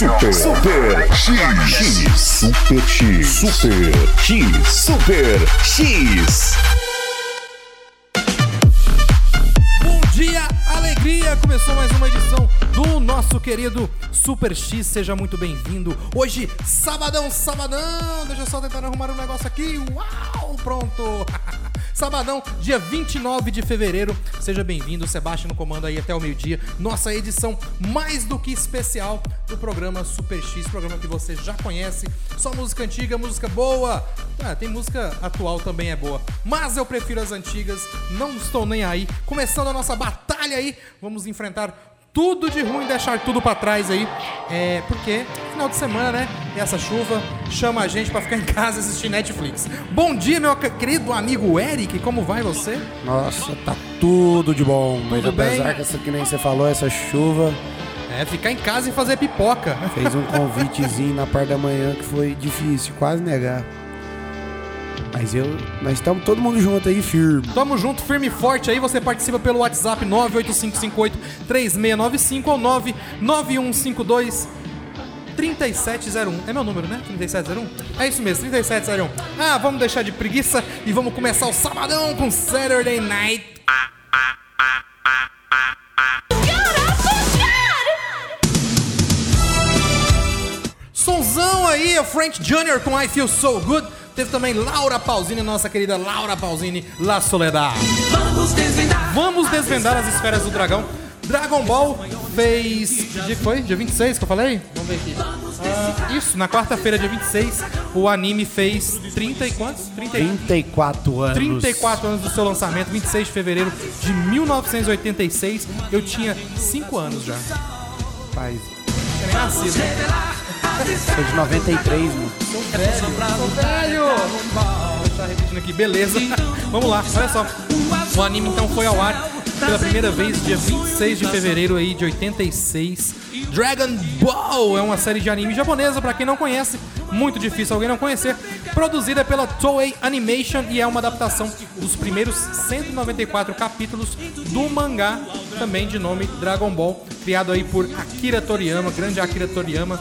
Super Super X Super X Super X Super X. Bom dia, alegria! Começou mais uma edição do nosso querido Super X. Seja muito bem-vindo. Hoje, sabadão, sabadão. Deixa eu só tentar arrumar um negócio aqui. Uau, pronto. Sabadão, dia 29 de fevereiro. Seja bem-vindo, Sebastião no comando aí até o meio-dia. Nossa edição mais do que especial do programa Super X, programa que você já conhece. Só música antiga, música boa. Ah, tem música atual também é boa, mas eu prefiro as antigas. Não estou nem aí. Começando a nossa batalha aí, vamos enfrentar tudo de ruim, deixar tudo pra trás aí. É, porque final de semana, né? E essa chuva chama a gente pra ficar em casa e assistir Netflix. Bom dia, meu querido amigo Eric, como vai você? Nossa, tá tudo de bom. Mas Tudo bem? apesar que essa que nem você falou, essa chuva É, ficar em casa e fazer pipoca. fez um convitezinho na parte da manhã que foi difícil, quase negar. Mas eu, nós estamos todo mundo junto aí, firme. Tamo junto, firme e forte aí. Você participa pelo WhatsApp 985583695 ou 99152 3701. É meu número, né? 3701? É isso mesmo, 3701. Ah, vamos deixar de preguiça e vamos começar o sabadão com Saturday Night. Sonzão aí, o Frank Jr. com I Feel So Good. Teve também Laura Pausini, nossa querida Laura Pausini, La Soledad. Vamos desvendar. Vamos desvendar as esferas do dragão. Dragon Ball fez. Que dia que foi? Dia 26 que eu falei? Vamos ver aqui. Ah, isso, na quarta-feira, dia 26, o anime fez 30 e quantos? 30 e... 34 anos. 34 anos do seu lançamento, 26 de fevereiro de 1986. Eu tinha 5 anos já. Faz. tinha nem nascido. Sou de 93, mano. Sou velho! Deixar repetindo aqui, beleza. Vamos lá, olha só. O anime então foi ao ar pela primeira vez dia 26 de fevereiro aí de 86. Dragon Ball é uma série de anime japonesa, pra quem não conhece, muito difícil alguém não conhecer. Produzida pela Toei Animation e é uma adaptação dos primeiros 194 capítulos do mangá, também de nome Dragon Ball, criado aí por Akira Toriyama, grande Akira Toriyama.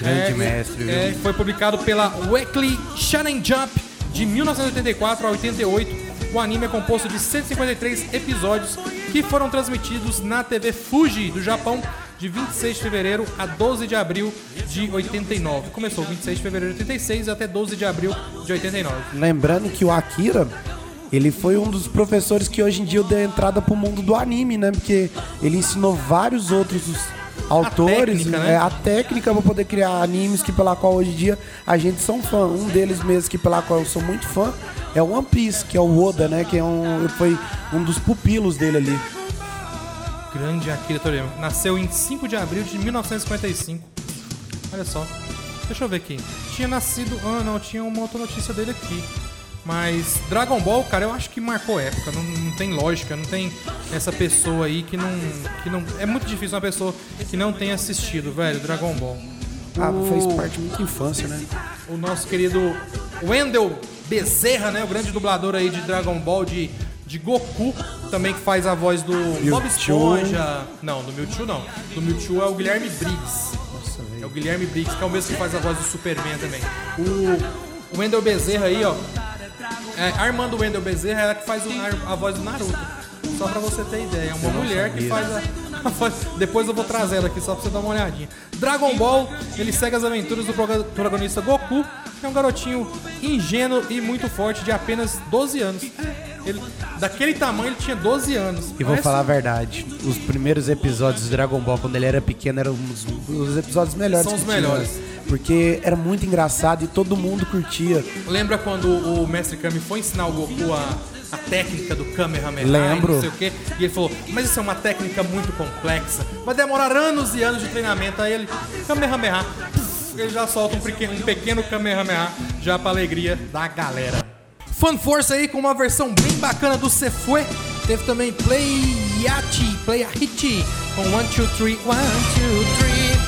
Grande mestre, viu? é, foi publicado pela Weekly Shonen Jump de 1984 a 88. O anime é composto de 153 episódios que foram transmitidos na TV Fuji do Japão de 26 de fevereiro a 12 de abril de 89. Começou 26 de fevereiro de 86 até 12 de abril de 89. Lembrando que o Akira, ele foi um dos professores que hoje em dia deu entrada pro mundo do anime, né? Porque ele ensinou vários outros autores técnica, né? é, a técnica para poder criar animes que pela qual hoje em dia a gente são fã. Um deles mesmo que pela qual eu sou muito fã é o One Piece, que é o Oda, né? Que é um, foi um dos pupilos dele ali. Grande Akira Toriyama. Nasceu em 5 de abril de 1955. Olha só. Deixa eu ver aqui. Tinha nascido. Ah, não, tinha uma outra notícia dele aqui. Mas Dragon Ball, cara, eu acho que marcou época. Não, não tem lógica, não tem essa pessoa aí que não, que não. É muito difícil uma pessoa que não tenha assistido, velho, Dragon Ball. Ah, O- fez parte muito da infância, né? o nosso querido Wendell Bezerra, né? O grande dublador aí de Dragon Ball, de, de Goku, também que faz a voz do Bob Mewtwo. Esponja. Não, do Mewtwo não. Do Mewtwo é o Guilherme Briggs. É o Guilherme Briggs, que é o mesmo que faz a voz do Superman também. O, o Wendell Bezerra aí, ó. É, a irmã do Wendell Bezerra é ela que faz o- a, a voz do Naruto. só pra você ter ideia. É uma mulher que faz a. faz- Depois eu vou trazer ela aqui só pra você dar uma olhadinha. Dragon Ball, ele segue as aventuras do protagonista Goku, que é um garotinho ingênuo e muito forte, de apenas 12 anos. Ele, daquele tamanho ele tinha 12 anos. E vou Parece- falar a verdade, os primeiros episódios do Dragon Ball, quando ele era pequeno, eram os, os episódios melhores. São os que tinha. Porque era muito engraçado e todo mundo curtia. Lembra quando o Mestre Kami foi ensinar o Goku a, a técnica do Kamehameha? Lembro. e Não sei o quê. E ele falou, mas isso é uma técnica muito complexa. Vai demorar anos e anos de treinamento. Aí ele, Kamehameha. Puf, ele já solta um pequeno, um pequeno Kamehameha já pra alegria da galera. Fun Force aí com uma versão bem bacana do Sefue. Teve também Play Yachi, Play Hit com 1, 2, 3, 1, 2, 3.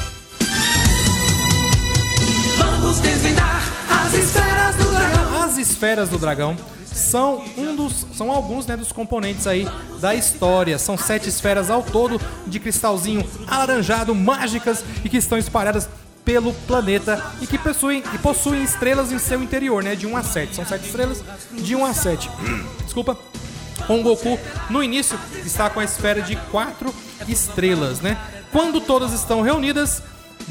Vamos desvendar as esferas do dragão. As esferas do dragão são um dos, são alguns né, dos componentes aí da história. São sete esferas ao todo de cristalzinho alaranjado, mágicas e que estão espalhadas pelo planeta e que possuem, e possuem estrelas em seu interior, né? De 1 a 7. São sete estrelas de 1 a 7. Desculpa. Com Goku, no início, está com a esfera de quatro estrelas, né? Quando todas estão reunidas,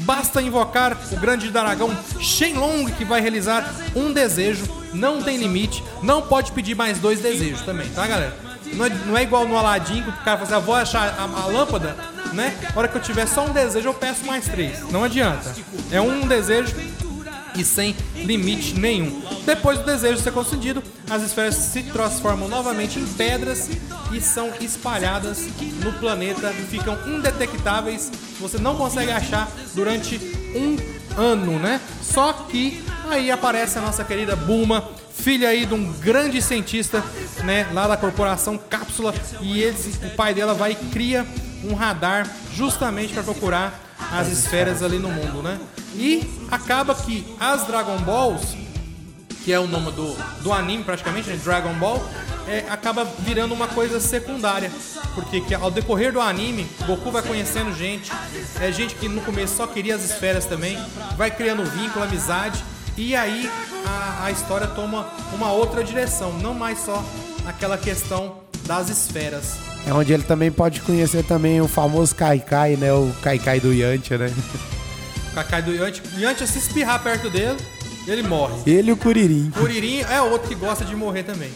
Basta invocar o grande dragão Shenlong que vai realizar um desejo. Não tem limite. Não pode pedir mais dois desejos também, tá, galera? Não é, não é igual no Aladdin que o cara fala assim, ah, vou achar a, a lâmpada, né? A hora que eu tiver só um desejo, eu peço mais três. Não adianta. É um desejo e sem limite nenhum. Depois do desejo ser concedido, as esferas se transformam novamente em pedras e são espalhadas no planeta, ficam indetectáveis, você não consegue achar durante um ano, né? Só que aí aparece a nossa querida Bulma, filha aí de um grande cientista, né, lá da corporação Cápsula, e eles, o pai dela vai e cria um radar justamente para procurar as esferas ali no mundo, né? E acaba que as Dragon Balls, que é o nome do, do anime praticamente, né? Dragon Ball, é, acaba virando uma coisa secundária. Porque que ao decorrer do anime, Goku vai conhecendo gente, é gente que no começo só queria as esferas também, vai criando vínculo, amizade, e aí a, a história toma uma outra direção, não mais só aquela questão das esferas. É onde ele também pode conhecer também o famoso Kaikai, né? O Kaikai do Yantia, né? O Kakai do Yantia, Yantia se espirrar perto dele, ele morre. Ele e o Kuririn. Kuririn é outro que gosta de morrer também.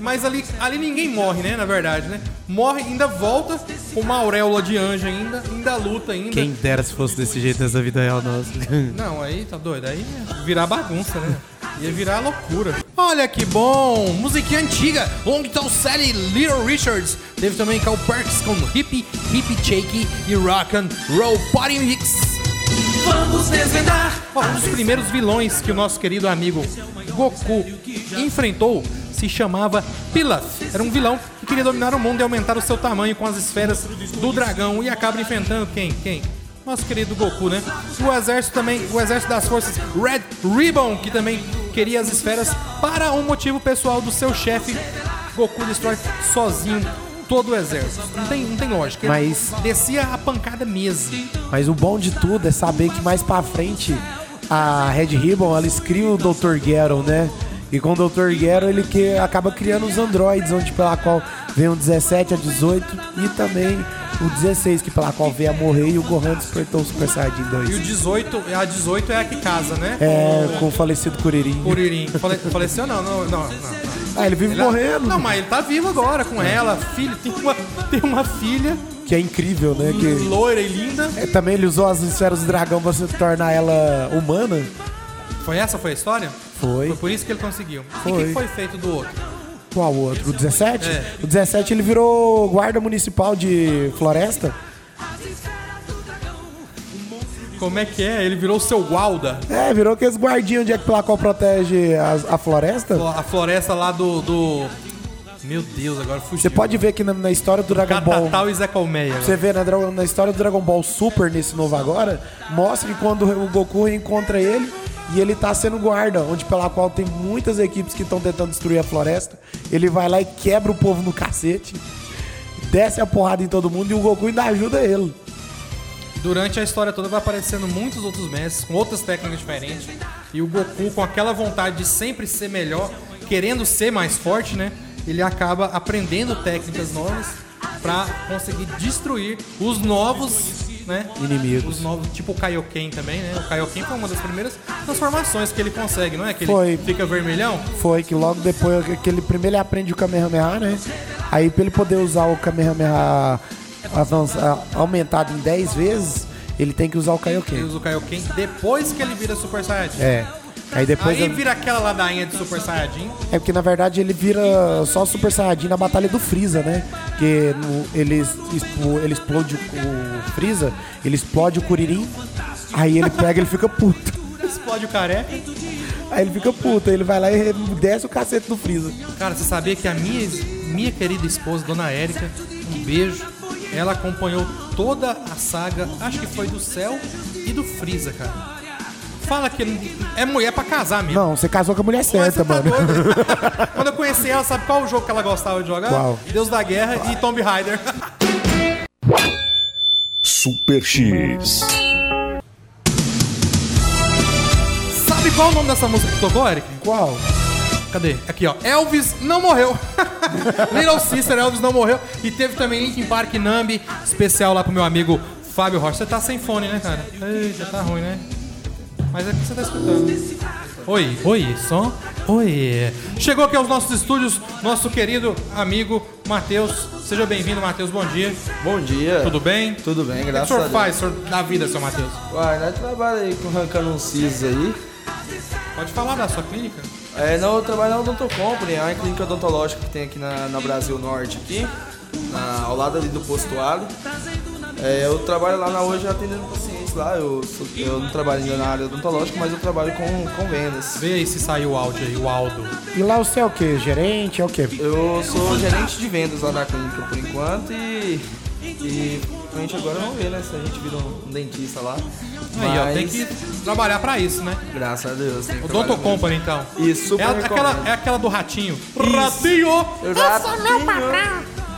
Mas ali, ali ninguém morre, né? Na verdade, né? Morre, ainda volta com uma auréola de anjo ainda, ainda luta ainda. Quem dera se fosse desse jeito nessa vida real nossa. Não, aí tá doido. Aí ia virar bagunça, né? Ia virar loucura. Olha que bom! Musiquinha antiga. Long Tall Sally, Little Richards. Teve também Cal Perks com Hippie, Hippie Shake e Rock and Roll Party Mix. Vamos desvendar um dos primeiros vilões que o nosso querido amigo Goku enfrentou se chamava Pilaf. Era um vilão que queria dominar o mundo e aumentar o seu tamanho com as esferas do dragão e acaba enfrentando quem? Quem? Nosso querido Goku, né? O exército também, o exército das forças Red Ribbon, que também queria as esferas para um motivo pessoal do seu chefe. Goku destrói sozinho todo o exército. Não tem, não tem lógica. Mas- descia a pancada mesmo. Mas o bom de tudo é saber que mais pra frente a Red Ribbon, eles criam o Dr. Gero, né? E com o Dr. Gero ele que acaba criando os androides, onde pela qual vem o 17 a 18 e também o 16, que pela qual veio a morrer e o Gohan despertou o Super Saiyajin E o 2. 18, a 18 é a que casa, né? É, com o falecido Kuririn. Kuririn. Fale, faleceu não, não, não, não. Ah, ele vive Ele- morrendo. Não, mas ele tá vivo agora com ela, filho, tem uma, tem uma filha Que é incrível, né? Que... loira e linda. É, também ele usou as esferas do dragão pra se tornar ela humana. Foi essa foi a história? Foi. Foi por isso que ele conseguiu. E o Foi. que foi feito do outro? Qual outro? O 17? É. O 17 ele virou guarda municipal de floresta. Como é que é? Ele virou o seu gualda. É, virou aqueles guardinhos onde é que pela qual protege as- a floresta. A floresta lá do... do... Meu Deus, agora fugiu. Você pode ver que na, na história do Dragon Ball. Catatal e Zé Colmeia. agora. Você vê na, dra- na história do Dragon Ball Super, nesse novo agora, mostra que quando o Goku reencontra ele e ele tá sendo guarda, onde pela qual tem muitas equipes que estão tentando destruir a floresta, ele vai lá e quebra o povo no cacete, desce a porrada em todo mundo e o Goku ainda ajuda ele. Durante a história toda vai aparecendo muitos outros mestres com outras técnicas diferentes. E o Goku, com aquela vontade de sempre ser melhor, querendo ser mais forte, né? Ele acaba aprendendo técnicas novas pra conseguir destruir os novos, né? Inimigos. Os novos, tipo o Kaioken também, né? O Kaioken foi uma das primeiras transformações que ele consegue, não é? Que ele Foi. fica vermelhão. Foi que logo depois que ele primeiro ele aprende o Kamehameha, né? Aí pra ele poder usar o Kamehameha avança- aumentado em 10 vezes, ele tem que usar o Ele Kaioken. usa o Kaioken depois que ele vira Super Saiyajin. É. Aí depois Aí vira aquela ladainha de Super Saiyajin. É porque na verdade ele vira só Super Saiyajin na batalha do Freeza, né? Que ele, ele explode o, Freeza, ele explode o Kuririn, aí ele pega ele fica puto. Explode o careca. Aí ele fica puto, ele vai lá e desce o cacete do Freeza. Cara, você sabia que a minha, minha querida esposa, Dona Érica, um beijo, ela acompanhou toda a saga, acho que foi do Céu e do Freeza, cara. Fala que é mulher pra casar mesmo. Não, você casou com a mulher certa, tá mano. Quando eu conheci ela, sabe qual o jogo que ela gostava de jogar? Qual? Deus da Guerra e Tomb Raider. Super X. sabe qual o nome dessa música que tocou, Eric? Qual? Cadê? Aqui, ó. Elvis não morreu. Little Sister, Elvis não morreu. E teve também Linkin Park Nambi, especial lá pro meu amigo Fábio Rocha. Você tá sem fone, né, cara? Eita, tá ruim, né? Mas é que você tá escutando. Oi, oi, som. Oi. Chegou aqui aos nossos estúdios nosso querido amigo Matheus. Seja bem-vindo, Matheus. Bom dia. Bom dia. Tudo bem? Tudo bem, O que o graças a senhor Deus. faz senhor, da vida, seu Matheus? Uai, nós trabalhamos aí com arrancando uns sisos aí. Pode falar da sua clínica? É, não, eu trabalho na Odonto Company, é uma clínica odontológica que tem aqui na, na Brasil Norte, aqui, na- ao lado ali do posto Ali. É, eu trabalho lá na hoje atendendo pacientes lá, eu, sou- eu não trabalho ainda na área odontológica, mas eu trabalho com, com vendas. Vê aí se saiu o áudio aí, o Aldo. E lá você é o quê? Gerente? É o quê? Eu sou gerente de vendas lá na clínica por enquanto e, e a gente agora vamos ver, né, se a gente vira um, dentista lá. Aí, ó, tem que trabalhar pra isso, né? Graças a Deus. O trabalhar Company, então. Isso, super é, a- aquela, recomendo. é aquela do ratinho. Ratinho! Eu já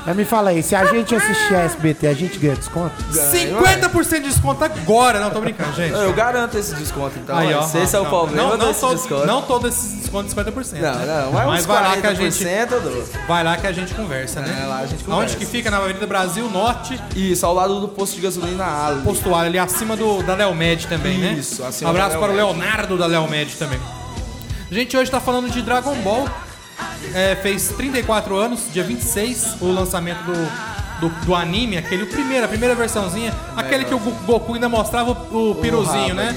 Mas me fala aí, se a gente assistir a SBT, a gente ganha desconto? 50% de desconto agora. Não, tô brincando, gente. Eu garanto esse desconto, então. Aí, ó. Se esse é o não, problema não, não, desse todo, desconto. não todo esse desconto de 50%. não, né? não, mas, Mas uns vai lá que a 40% gente. eu dou. Vai lá que a gente conversa, né? É, lá a gente Onde conversa. que fica? Na Avenida Brasil Norte, Isso, ao lado do posto de gasolina Ali. postuário ali acima do, da Leomed também, né? Isso, acima abraço da para o. Leonardo da Leomed também. A gente hoje tá falando de Dragon Ball. É, fez 34 anos, dia 26, o lançamento do, do, do anime, aquele, o primeiro, a primeira versãozinha, aquele que o Go- Goku ainda mostrava o, o piruzinho, né?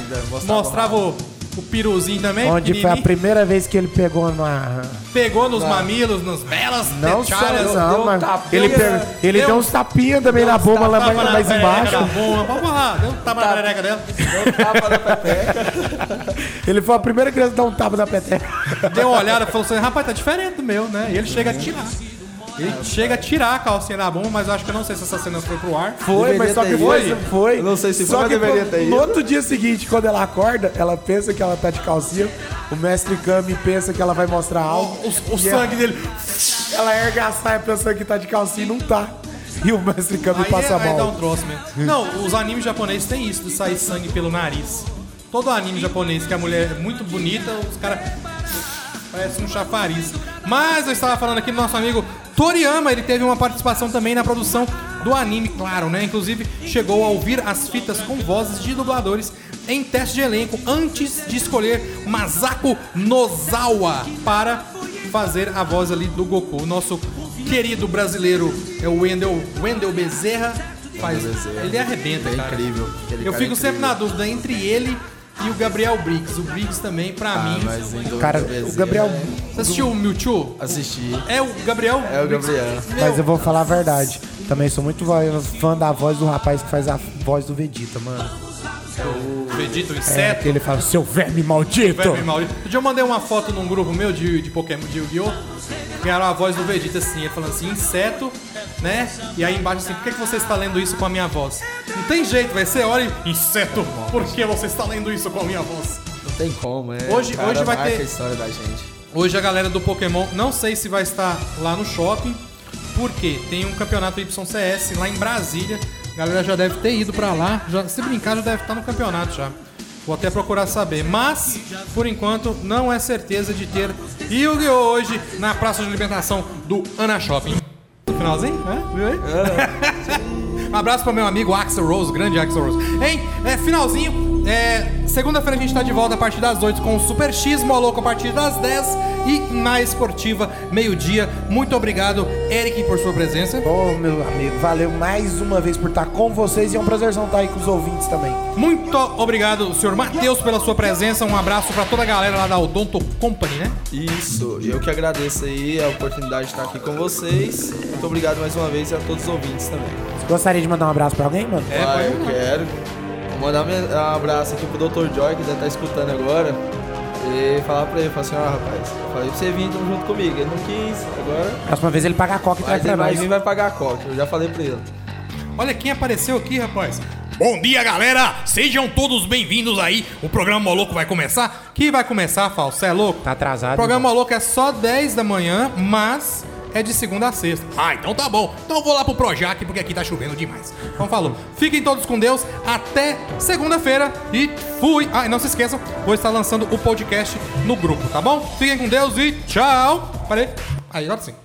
mostrava o o, piruzinho também. Onde foi a primeira vez que ele pegou na. Pegou nos mamilos, nas belas Não só não, deu mas tapinha, ele, pegou, ele deu- deu uns tapinhas também na bomba lá mais, na mais embaixo. Pode falar, deu um tapa na perereca dela. Tapa na pepeca. Ele foi a primeira criança a dar um tapa na peteca. Deu uma olhada e falou assim, rapaz, tá diferente do meu, né? E ele chega a tirar. Ele chega a tirar a calcinha da bomba, mas eu acho que eu não sei se essa cena foi pro ar. Foi, Deveria mas só que ido. foi, foi. Eu não sei se Só foi, que deveria no- ter ido. No outro dia seguinte, quando ela acorda, ela pensa que ela tá de calcinha. O mestre Kami pensa que ela vai mostrar algo. O, o e sangue dele. Ela erga a saia pensando que tá de calcinha e não tá. E o mestre Kami Aí, passa aí dá um mal. troço mesmo. Não, os animes japoneses têm isso, de sair sangue pelo nariz. Todo anime japonês que a mulher é muito bonita, os caras. Parece um chafariz. Mas eu estava falando aqui do nosso amigo Toriyama, ele teve uma participação também na produção do anime, claro, né? Inclusive chegou a ouvir as fitas com vozes de dubladores em teste de elenco antes de escolher Masako Nozawa para fazer a voz ali do Goku. O nosso querido brasileiro é o Wendel, Wendel Bezerra. Faz, Bezerra. ele arrebenta, É cara. incrível. Eu cara fico é sempre incrível. na dúvida entre ele e o Gabriel Briggs. O Briggs também, pra Ah, mim. mas Cara, o Gabriel. né? Você assistiu o Mewtwo? Assisti. É o Gabriel? É o. Gabriel. Meu, Mas eu vou falar a verdade. Também sou muito fã da voz do rapaz que faz a voz do Vegeta, mano. o Vegeta, o É, inseto. que ele fala, seu verme maldito! Verme maldito. Um dia eu mandei uma foto num grupo meu de, de Pokémon, de Yu-Gi-Oh! Que era a voz do Vegeta assim, ele falando assim, inseto, né? E aí embaixo assim, por que, que você está lendo isso com a minha voz? Não tem jeito, vai ser olha e, inseto, por que você está lendo isso com a minha voz? Não tem como, é. Hoje- hoje vai ter- a história da gente. Hoje a galera do Pokémon, não sei se vai estar lá no shopping, porque tem um campeonato YCS lá em Brasília. A galera já deve ter ido pra lá, já, se brincar já deve estar no campeonato já. Vou até procurar saber, mas por enquanto não é certeza de ter Yu-Gi-Oh! hoje na praça de alimentação do Ana Shopping. Finalzinho, né? Viu aí? um abraço pro meu amigo Axel Rose, grande Axel Rose. Hein? É, finalzinho. É, Segunda-feira a gente tá de volta a partir das 8 com o Super X Moloco a partir das 10 e na esportiva, meio-dia. Muito obrigado, Eric, por sua presença. Ô, meu amigo, valeu mais uma vez por estar com vocês e é um prazerzão estar aí com os ouvintes também. Muito obrigado, senhor Matheus, pela sua presença. Um abraço pra toda a galera lá da Odonto Company, né? Isso, eu que agradeço aí a oportunidade de estar aqui com vocês. Muito obrigado mais uma vez e a todos os ouvintes também. Você gostaria de mandar um abraço pra alguém, mano? É, ah, eu quero. Vou mandar um abraço aqui pro Dr. Joy, que deve estar escutando agora. E falar pra ele, falar assim, ó rapaz, eu falei pra você vir junto comigo. Ele não quis, agora. Próxima vez ele paga a coca e traz ele pra vai nós. vir vai pagar a coca, eu já falei pra ele. Olha quem apareceu aqui, rapaz. Bom dia, galera! Sejam todos bem-vindos aí. O programa Moloco vai começar. Que vai começar, Fal? Cê é louco? Tá atrasado. O programa Moloco é só 10 da manhã, mas é de segunda a sexta. Ah, então tá bom. Então eu vou lá pro Projac, porque aqui tá chovendo demais. Então falou. Fiquem todos com Deus. Até segunda-feira e fui. Ah, e não se esqueçam, vou estar lançando o podcast no grupo, tá bom? Fiquem com Deus e tchau. Parei. Aí, agora sim.